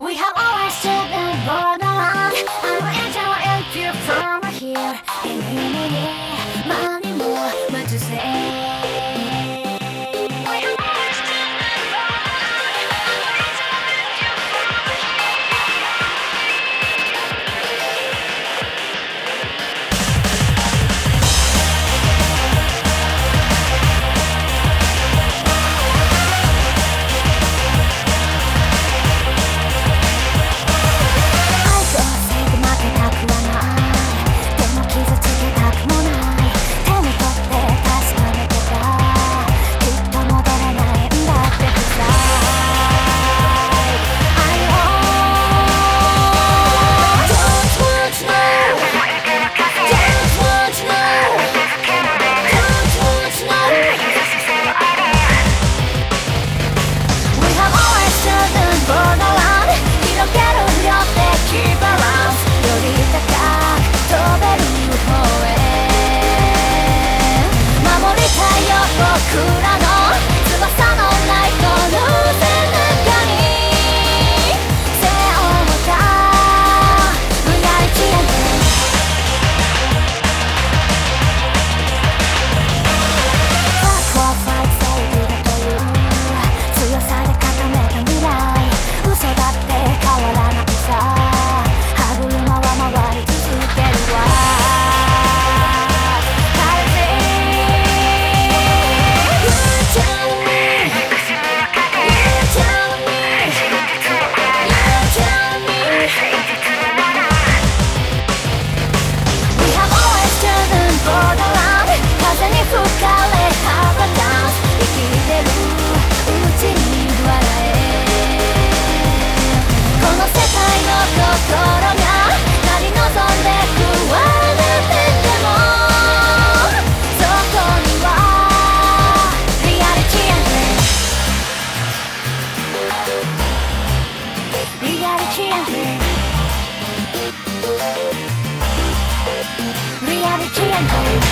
We have always stood Reality and